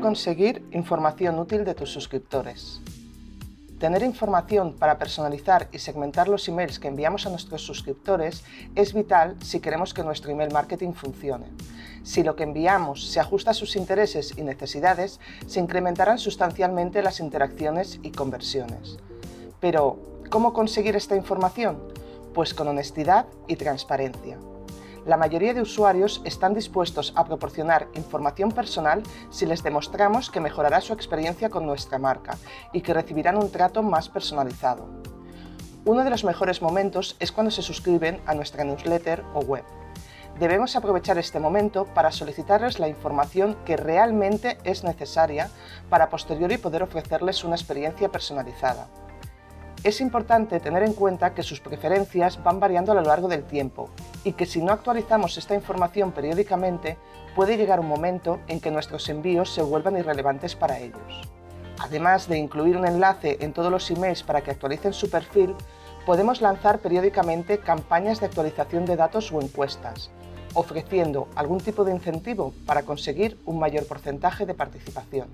conseguir información útil de tus suscriptores. Tener información para personalizar y segmentar los emails que enviamos a nuestros suscriptores es vital si queremos que nuestro email marketing funcione. Si lo que enviamos se ajusta a sus intereses y necesidades, se incrementarán sustancialmente las interacciones y conversiones. Pero, ¿cómo conseguir esta información? Pues con honestidad y transparencia la mayoría de usuarios están dispuestos a proporcionar información personal si les demostramos que mejorará su experiencia con nuestra marca y que recibirán un trato más personalizado. Uno de los mejores momentos es cuando se suscriben a nuestra newsletter o web. Debemos aprovechar este momento para solicitarles la información que realmente es necesaria para posteriori poder ofrecerles una experiencia personalizada. Es importante tener en cuenta que sus preferencias van variando a lo largo del tiempo y que si no actualizamos esta información periódicamente, puede llegar un momento en que nuestros envíos se vuelvan irrelevantes para ellos. Además de incluir un enlace en todos los emails para que actualicen su perfil, podemos lanzar periódicamente campañas de actualización de datos o encuestas, ofreciendo algún tipo de incentivo para conseguir un mayor porcentaje de participación.